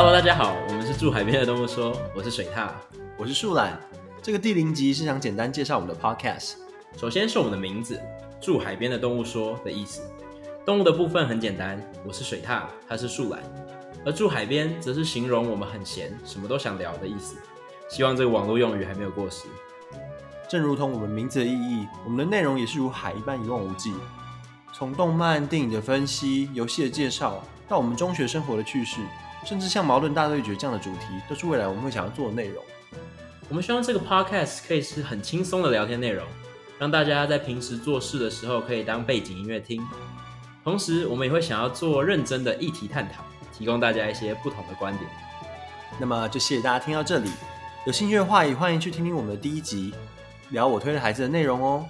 Hello，大家好，我们是住海边的动物说，我是水獭。我是树懒。这个第零集是想简单介绍我们的 podcast。首先是我们的名字“住海边的动物说”的意思。动物的部分很简单，我是水獭，它是树懒。而住海边则是形容我们很闲，什么都想聊的意思。希望这个网络用语还没有过时。正如同我们名字的意义，我们的内容也是如海一般一望无际。从动漫、电影的分析、游戏的介绍，到我们中学生活的趣事，甚至像矛盾大对决这样的主题，都是未来我们会想要做的内容。我们希望这个 podcast 可以是很轻松的聊天内容，让大家在平时做事的时候可以当背景音乐听。同时，我们也会想要做认真的议题探讨，提供大家一些不同的观点。那么就谢谢大家听到这里，有兴趣的话也欢迎去听听我们的第一集，聊我推的孩子的内容哦。